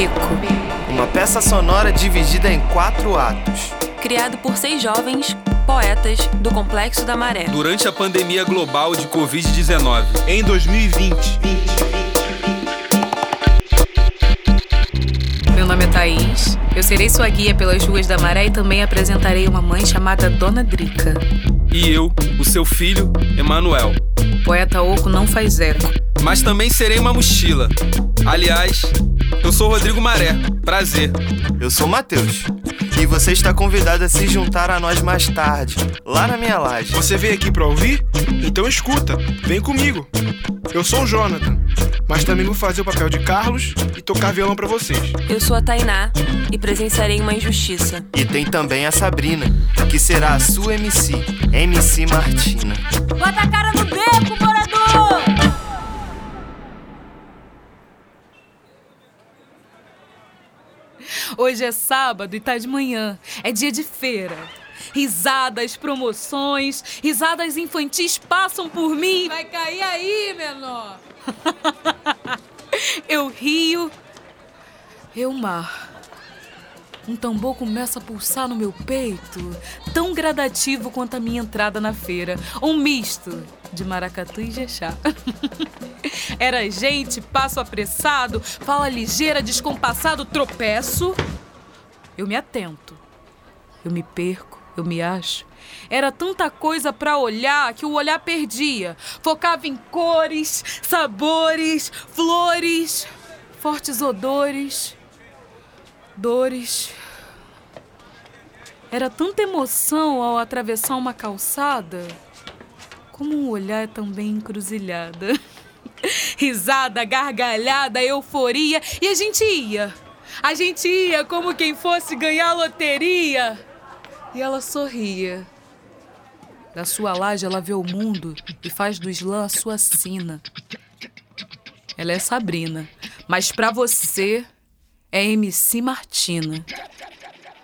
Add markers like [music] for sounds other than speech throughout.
Beco. Uma peça sonora dividida em quatro atos. Criado por seis jovens poetas do Complexo da Maré. Durante a pandemia global de Covid-19. Em 2020. Meu nome é Thaís. Eu serei sua guia pelas ruas da Maré e também apresentarei uma mãe chamada Dona Drica. E eu, o seu filho, Emanuel. Poeta oco não faz eco. Mas também serei uma mochila. Aliás, eu sou Rodrigo Maré. Prazer. Eu sou Matheus. E você está convidado a se juntar a nós mais tarde, lá na minha laje. Você veio aqui para ouvir? Então escuta, vem comigo. Eu sou o Jonathan, mas também vou fazer o papel de Carlos e tocar violão para vocês. Eu sou a Tainá e presenciarei uma injustiça. E tem também a Sabrina, que será a sua MC, MC Martina. Bota a cara no Hoje é sábado e tá de manhã. É dia de feira. Risadas, promoções, risadas infantis passam por mim. Vai cair aí, menor! [laughs] eu rio, eu mar. Um tambor começa a pulsar no meu peito, tão gradativo quanto a minha entrada na feira. Um misto de maracatu e jexá. [laughs] Era gente, passo apressado, fala ligeira, descompassado, tropeço. Eu me atento. Eu me perco, eu me acho. Era tanta coisa para olhar que o olhar perdia. Focava em cores, sabores, flores, fortes odores, dores. Era tanta emoção ao atravessar uma calçada, como um olhar também encruzilhada. [laughs] Risada, gargalhada, euforia, e a gente ia. A gente ia como quem fosse ganhar loteria. E ela sorria. Da sua laje ela vê o mundo e faz do slam a sua sina. Ela é Sabrina, mas para você é MC Martina.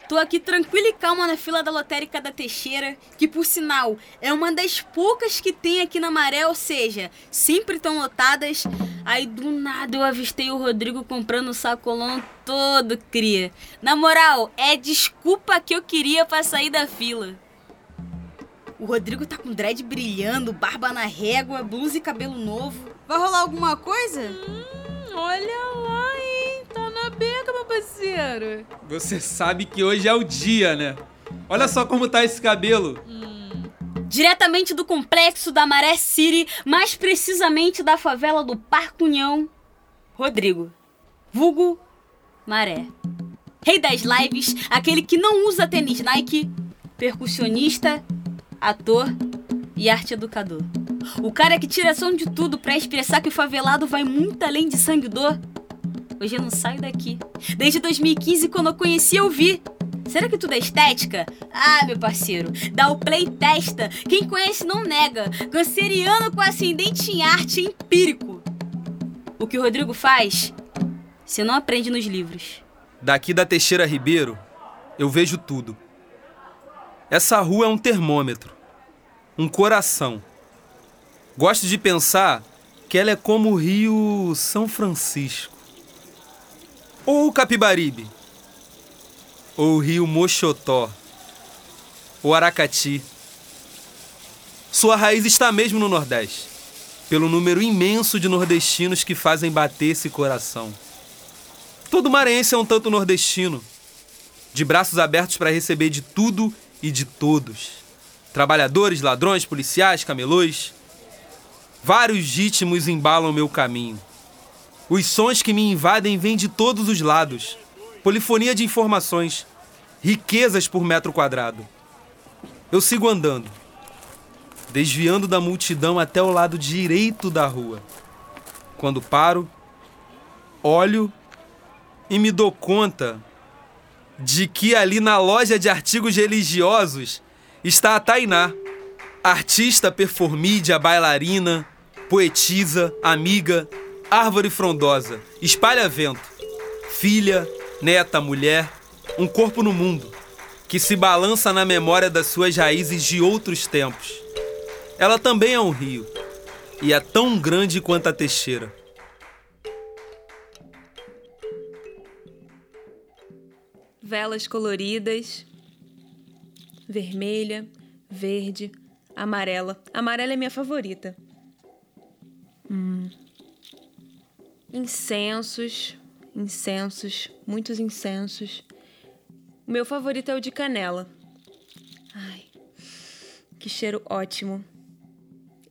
Tô aqui tranquila e calma na fila da lotérica da Teixeira, que por sinal é uma das poucas que tem aqui na Maré, ou seja, sempre tão lotadas. Aí do nada eu avistei o Rodrigo comprando o sacolão todo, cria. Na moral, é desculpa que eu queria pra sair da fila. O Rodrigo tá com dread brilhando, barba na régua, blusa e cabelo novo. Vai rolar alguma coisa? Hum, olha lá? Meu parceiro. Você sabe que hoje é o dia, né? Olha só como tá esse cabelo. Hum. Diretamente do complexo da Maré City, mais precisamente da favela do Parque União, Rodrigo. Vulgo Maré. Rei das lives, aquele que não usa tênis Nike, percussionista ator e arte educador. O cara que tira som de tudo para expressar que o favelado vai muito além de sangue e dor. Hoje eu não saio daqui. Desde 2015, quando eu conheci, eu vi. Será que tudo é estética? Ah, meu parceiro, dá o play testa. Quem conhece não nega. Canceriano com ascendente em arte empírico. O que o Rodrigo faz, você não aprende nos livros. Daqui da Teixeira Ribeiro, eu vejo tudo. Essa rua é um termômetro, um coração. Gosto de pensar que ela é como o rio São Francisco, ou o Capibaribe, ou o rio Mochotó, ou Aracati. Sua raiz está mesmo no Nordeste, pelo número imenso de nordestinos que fazem bater esse coração. Todo maranhense é um tanto nordestino, de braços abertos para receber de tudo e de todos. Trabalhadores, ladrões, policiais, camelôs. Vários ritmos embalam meu caminho. Os sons que me invadem vêm de todos os lados. Polifonia de informações, riquezas por metro quadrado. Eu sigo andando, desviando da multidão até o lado direito da rua. Quando paro, olho e me dou conta de que ali na loja de artigos religiosos está a Tainá, artista performídia, bailarina, poetisa, amiga, árvore frondosa, espalha-vento, filha, neta, mulher, um corpo no mundo, que se balança na memória das suas raízes de outros tempos. Ela também é um rio, e é tão grande quanto a Teixeira. velas coloridas: vermelha, verde, amarela. Amarela é minha favorita. Hum. Incensos, incensos, muitos incensos. O meu favorito é o de canela. Ai, que cheiro ótimo.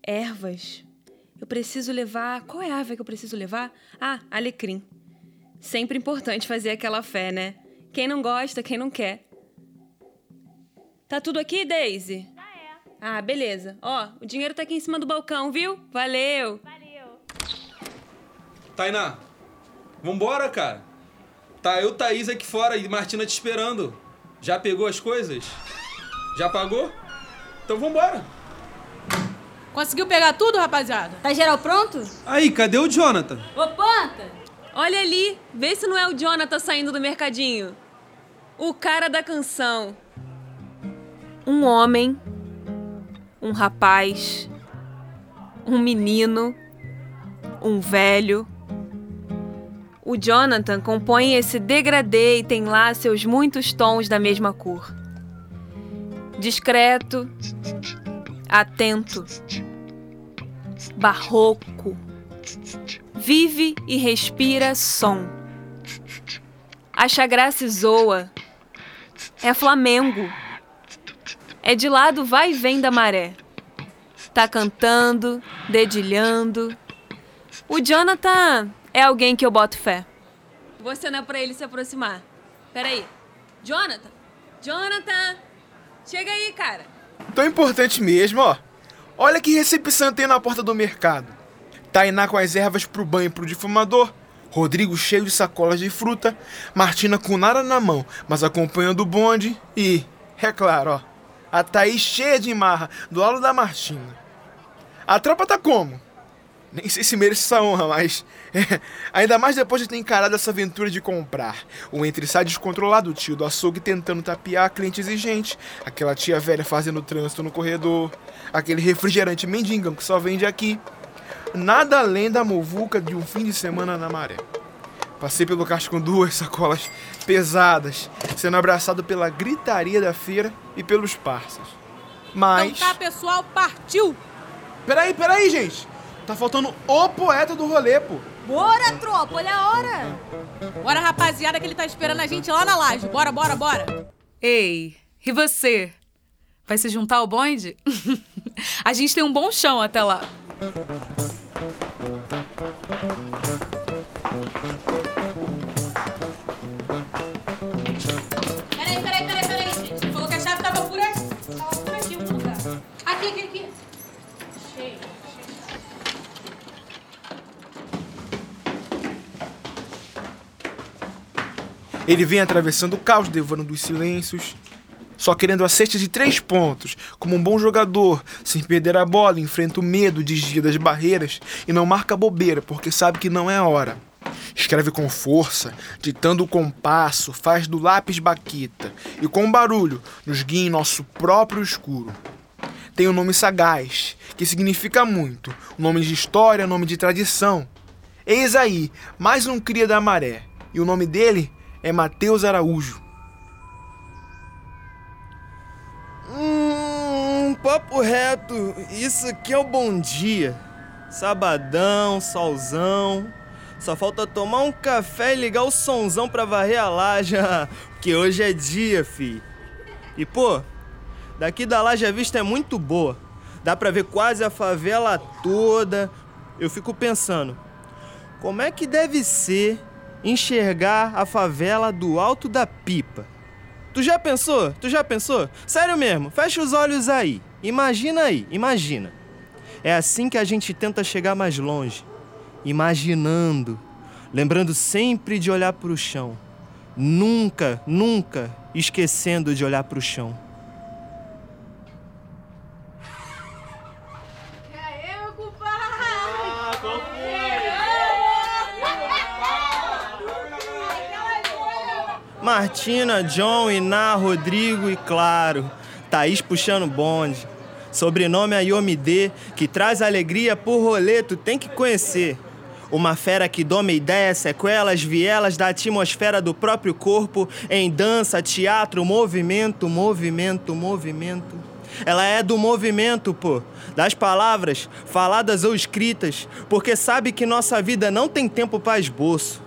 Ervas. Eu preciso levar. Qual é a ave que eu preciso levar? Ah, alecrim. Sempre importante fazer aquela fé, né? Quem não gosta, quem não quer. Tá tudo aqui, Daisy? Ah, é. Ah, beleza. Ó, o dinheiro tá aqui em cima do balcão, viu? Valeu. Valeu. Tainá, vambora, cara. Tá eu, Thaís aqui fora e Martina te esperando. Já pegou as coisas? Já pagou? Então vambora. Conseguiu pegar tudo, rapaziada? Tá geral pronto? Aí, cadê o Jonathan? Ô, Panta! Olha ali, vê se não é o Jonathan saindo do mercadinho. O cara da canção. Um homem, um rapaz, um menino, um velho. O Jonathan compõe esse degradê e tem lá seus muitos tons da mesma cor. Discreto, atento, barroco vive e respira som. Acha graça e zoa. É Flamengo. É de lado vai e vem da maré. Tá cantando, dedilhando. O Jonathan é alguém que eu boto fé. Vou cenar pra ele se aproximar. Peraí. Jonathan! Jonathan! Chega aí, cara. Tão importante mesmo, ó. Olha que recepção tem na porta do mercado. Tainá com as ervas pro banho pro difumador. Rodrigo cheio de sacolas de fruta. Martina com nada na mão, mas acompanhando o bonde. E, é claro, ó. A Thaís cheia de marra, do lado da Martina. A tropa tá como? Nem sei se merece essa honra, mas. [laughs] é, ainda mais depois de ter encarado essa aventura de comprar. O entre-sai descontrolado, o tio do açougue tentando tapear a cliente exigente. Aquela tia velha fazendo trânsito no corredor. Aquele refrigerante mendigão que só vende aqui. Nada além da movuca de um fim de semana na maré. Passei pelo caixa com duas [laughs] sacolas pesadas, sendo abraçado pela gritaria da feira e pelos parceiros. Mas. Então tá, pessoal, partiu! Peraí, peraí, gente! Tá faltando o poeta do rolê, pô. Bora, tropa, olha a hora! Bora, rapaziada, que ele tá esperando a gente lá na laje. Bora, bora, bora! Ei, e você? Vai se juntar ao bonde? [laughs] a gente tem um bom chão até lá. Ele vem atravessando o caos, devorando os silêncios. Só querendo a cesta de três pontos, como um bom jogador, sem perder a bola, enfrenta o medo, desvia das barreiras e não marca bobeira, porque sabe que não é hora. Escreve com força, ditando o compasso, faz do lápis baqueta e com barulho nos guia em nosso próprio escuro. Tem um nome sagaz, que significa muito, um nome de história, nome de tradição. Eis aí, mais um cria da maré, e o nome dele é Mateus Araújo. Hum, papo reto, isso aqui é o bom dia. Sabadão, solzão. Só falta tomar um café e ligar o sonzão pra varrer a laje, [laughs] porque hoje é dia, fi. E pô, daqui da laje a vista é muito boa. Dá pra ver quase a favela toda. Eu fico pensando, como é que deve ser enxergar a favela do alto da pipa? Tu já pensou? Tu já pensou? Sério mesmo, fecha os olhos aí. Imagina aí, imagina. É assim que a gente tenta chegar mais longe. Imaginando. Lembrando sempre de olhar pro chão. Nunca, nunca esquecendo de olhar pro chão. Martina, John, Iná, Rodrigo e claro, Thaís puxando bonde. Sobrenome Ayomide, que traz alegria por rolê, tu tem que conhecer. Uma fera que doma ideias, sequelas, vielas da atmosfera do próprio corpo em dança, teatro, movimento, movimento, movimento. Ela é do movimento, pô, das palavras, faladas ou escritas, porque sabe que nossa vida não tem tempo para esboço.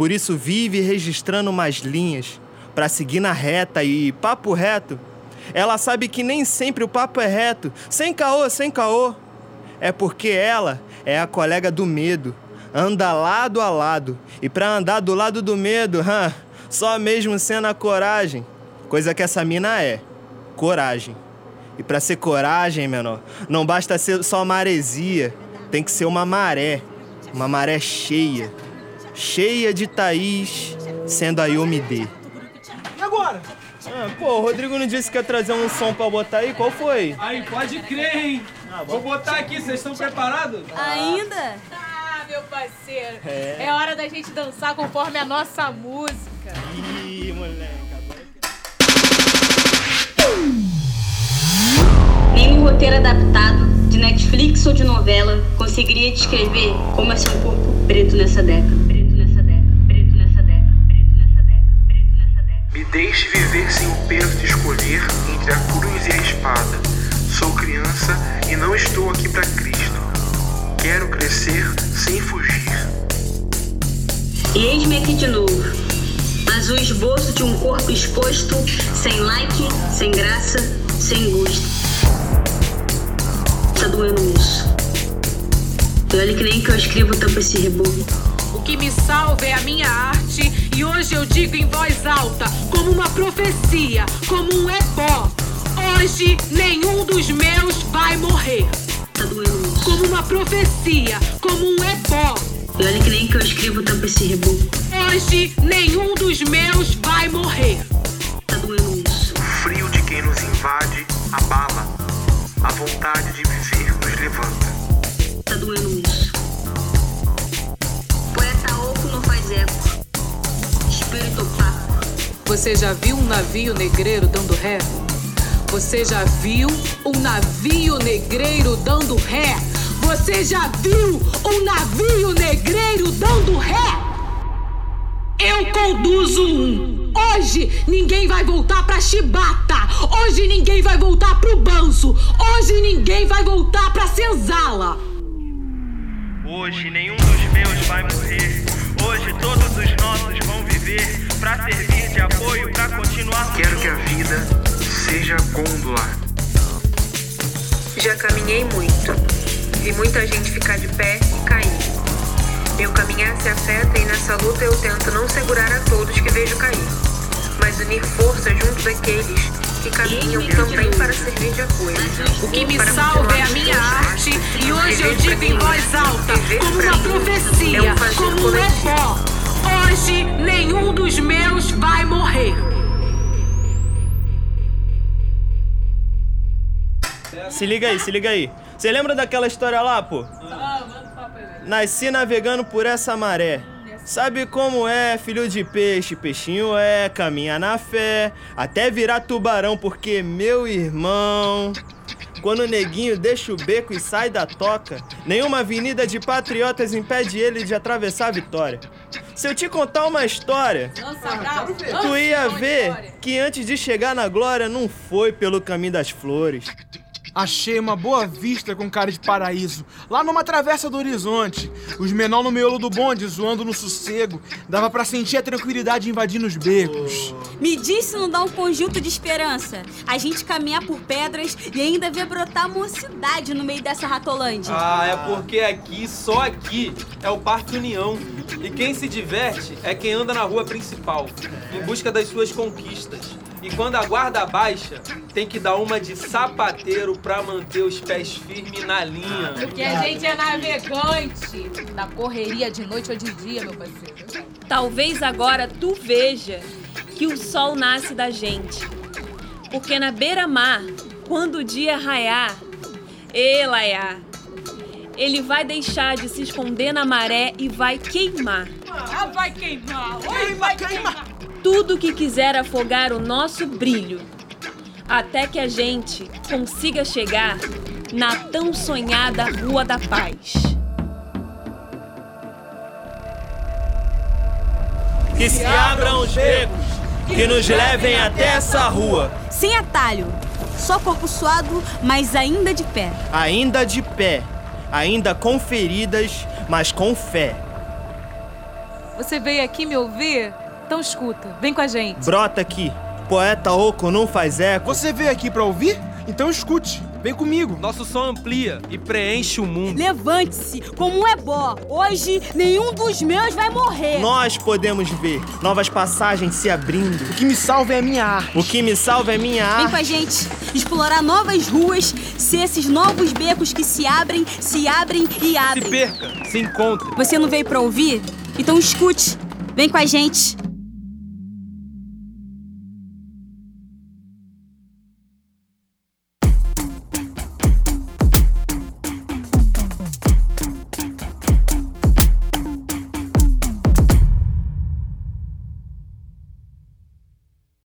Por isso vive registrando mais linhas para seguir na reta e papo reto. Ela sabe que nem sempre o papo é reto, sem caô, sem caô. É porque ela é a colega do medo, anda lado a lado. E pra andar do lado do medo, [laughs] hum, só mesmo sendo a coragem. Coisa que essa mina é: coragem. E pra ser coragem, menor, não basta ser só maresia, tem que ser uma maré. Uma maré cheia. Cheia de Thaís, sendo a Yomide. E agora? Ah, pô, o Rodrigo não disse que ia trazer um som pra botar aí? Qual foi? Aí, pode crer, hein? Vou botar aqui, vocês estão preparados? Ainda? Ah, meu parceiro. É. hora da gente dançar conforme a nossa música. Ih, moleque. Nenhum roteiro adaptado, de Netflix ou de novela, conseguiria descrever como é ser um corpo. Preto nessa década, deixe viver sem o peso de escolher entre a cruz e a espada. Sou criança e não estou aqui para Cristo. Quero crescer sem fugir. E eis-me aqui de novo. Mas o esboço de um corpo exposto, sem like, sem graça, sem gosto. Tá doendo isso. E olha que nem que eu escrevo tampa esse reboco. Que me salva é a minha arte e hoje eu digo em voz alta, como uma profecia, como um ebó. Hoje nenhum dos meus vai morrer. Tá doendo isso. Como uma profecia, como um ebó. E olha que nem que eu escrevo tampa esse reboco. Hoje nenhum dos meus vai morrer. Tá doendo isso. O frio de quem nos invade abala. A vontade de viver Você já viu um navio negreiro dando ré? Você já viu um navio negreiro dando ré? Você já viu um navio negreiro dando ré? Eu conduzo um. Hoje ninguém vai voltar pra Chibata. Hoje ninguém vai voltar pro Banzo. Hoje ninguém vai voltar pra Senzala. Hoje nenhum dos meus vai morrer. Viver pra servir de apoio, pra continuar Quero que a vida seja gôndola. Já caminhei muito. Vi muita gente ficar de pé e cair. Meu caminhar se afeta e nessa luta eu tento não segurar a todos que vejo cair, mas unir forças junto daqueles que caminham também para servir de apoio. O que me Para salva é a minha arte e hoje eu digo em voz alta, como uma profecia, é um como um ebó. Hoje nenhum dos meus vai morrer. Se liga aí, se liga aí. Você lembra daquela história lá, pô? Nasci navegando por essa maré. Sabe como é, filho de peixe, peixinho é, caminha na fé, até virar tubarão, porque meu irmão. Quando o neguinho deixa o beco e sai da toca, nenhuma avenida de patriotas impede ele de atravessar a vitória. Se eu te contar uma história, tu ia ver que antes de chegar na glória não foi pelo caminho das flores. Achei uma boa vista com cara de paraíso, lá numa travessa do horizonte. Os menor no miolo do bonde, zoando no sossego. Dava pra sentir a tranquilidade invadindo os becos. Me diz se não dá um conjunto de esperança. A gente caminhar por pedras e ainda ver brotar mocidade no meio dessa ratolândia. Ah, é porque aqui, só aqui, é o Parque União. E quem se diverte é quem anda na rua principal, em busca das suas conquistas. E quando a guarda baixa, tem que dar uma de sapateiro pra manter os pés firmes na linha. Porque a gente é navegante da correria de noite ou de dia, meu parceiro. Talvez agora tu veja que o sol nasce da gente. Porque na beira-mar, quando o dia raiar, elaiá, ele vai deixar de se esconder na maré e vai queimar. Ah, vai queimar! Oi, vai queimar! Tudo que quiser afogar o nosso brilho, até que a gente consiga chegar na tão sonhada Rua da Paz. Que se abram os becos, que nos levem até essa rua. Sem atalho, só corpo suado, mas ainda de pé. Ainda de pé, ainda com feridas, mas com fé. Você veio aqui me ouvir? Então escuta, vem com a gente. Brota aqui, poeta oco não faz eco. Você veio aqui pra ouvir? Então escute. Vem comigo. Nosso som amplia e preenche o mundo. Levante-se, como um ebó. Hoje, nenhum dos meus vai morrer. Nós podemos ver novas passagens se abrindo. O que me salva é a minha arte. O que me salva é minha Vem arte. com a gente, explorar novas ruas, ser esses novos becos que se abrem, se abrem e Se abrem. perca, se encontre. Você não veio pra ouvir? Então escute. Vem com a gente.